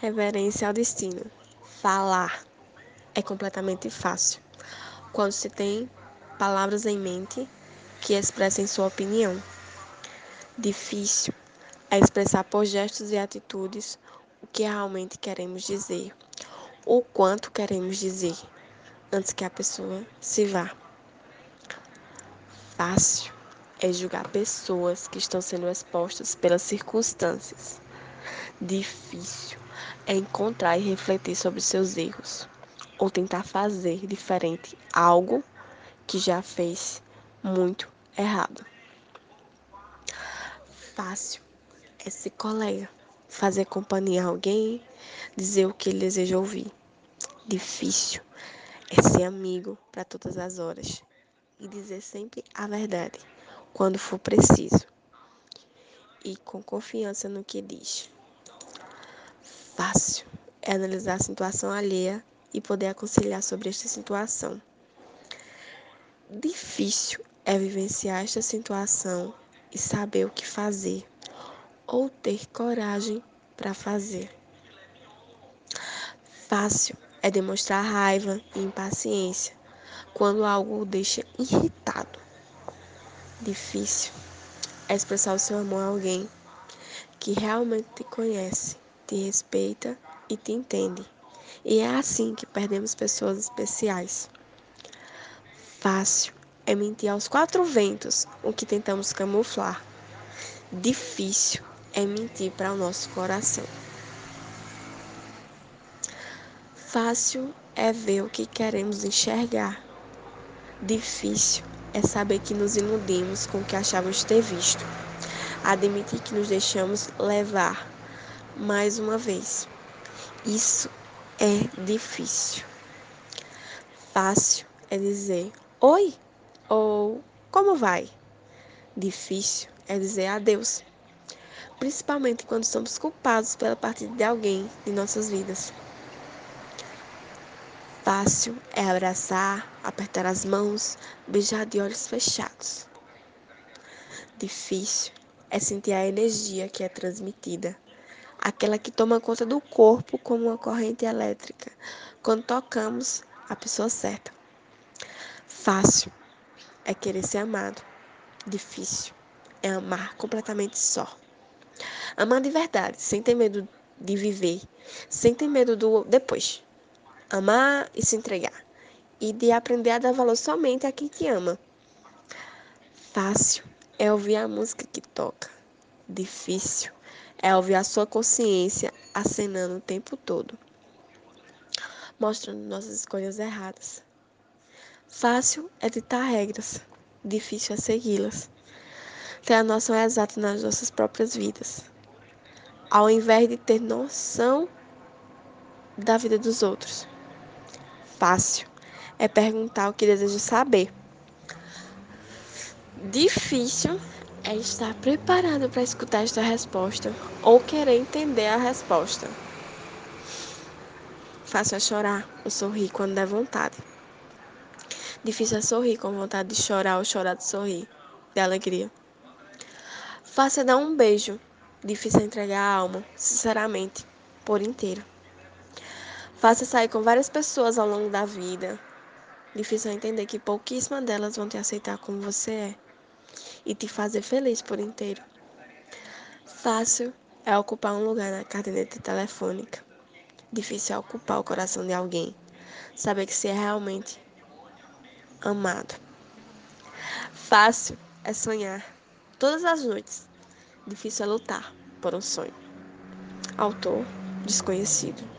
Reverência ao destino. Falar é completamente fácil quando se tem palavras em mente que expressem sua opinião. Difícil é expressar por gestos e atitudes o que realmente queremos dizer, o quanto queremos dizer, antes que a pessoa se vá. Fácil é julgar pessoas que estão sendo expostas pelas circunstâncias. Difícil é encontrar e refletir sobre seus erros, ou tentar fazer diferente algo que já fez muito errado. Fácil é ser colega, fazer companhia a alguém, dizer o que ele deseja ouvir. Difícil é ser amigo para todas as horas e dizer sempre a verdade quando for preciso e com confiança no que diz. Fácil é analisar a situação alheia e poder aconselhar sobre esta situação. Difícil é vivenciar esta situação e saber o que fazer ou ter coragem para fazer. Fácil é demonstrar raiva e impaciência quando algo o deixa irritado. Difícil é expressar o seu amor a alguém que realmente te conhece, te respeita e te entende. E é assim que perdemos pessoas especiais. Fácil é mentir aos quatro ventos o que tentamos camuflar. Difícil é mentir para o nosso coração. Fácil é ver o que queremos enxergar. Difícil é saber que nos iludimos com o que achávamos ter visto. Admitir que nos deixamos levar mais uma vez. Isso é difícil. Fácil é dizer oi ou como vai? Difícil é dizer adeus, principalmente quando somos culpados pela partida de alguém em nossas vidas. Fácil é abraçar, apertar as mãos, beijar de olhos fechados. Difícil é sentir a energia que é transmitida, aquela que toma conta do corpo como uma corrente elétrica, quando tocamos a pessoa certa. Fácil é querer ser amado, difícil é amar completamente só. Amar de verdade, sem ter medo de viver, sem ter medo do depois amar e se entregar, e de aprender a dar valor somente a quem te ama. Fácil é ouvir a música que toca, difícil é ouvir a sua consciência acenando o tempo todo, mostrando nossas escolhas erradas. Fácil é ditar regras, difícil é segui-las. Ter a noção exata nas nossas próprias vidas. Ao invés de ter noção da vida dos outros fácil é perguntar o que deseja saber. Difícil é estar preparado para escutar esta resposta ou querer entender a resposta. Fácil é chorar ou sorrir quando der vontade. Difícil é sorrir com vontade de chorar ou chorar de sorrir, de alegria. Fácil é dar um beijo. Difícil é entregar a alma, sinceramente, por inteiro. Faça sair com várias pessoas ao longo da vida. Difícil é entender que pouquíssimas delas vão te aceitar como você é e te fazer feliz por inteiro. Fácil é ocupar um lugar na caderneta telefônica. Difícil é ocupar o coração de alguém. Saber que você é realmente amado. Fácil é sonhar todas as noites. Difícil é lutar por um sonho. Autor desconhecido.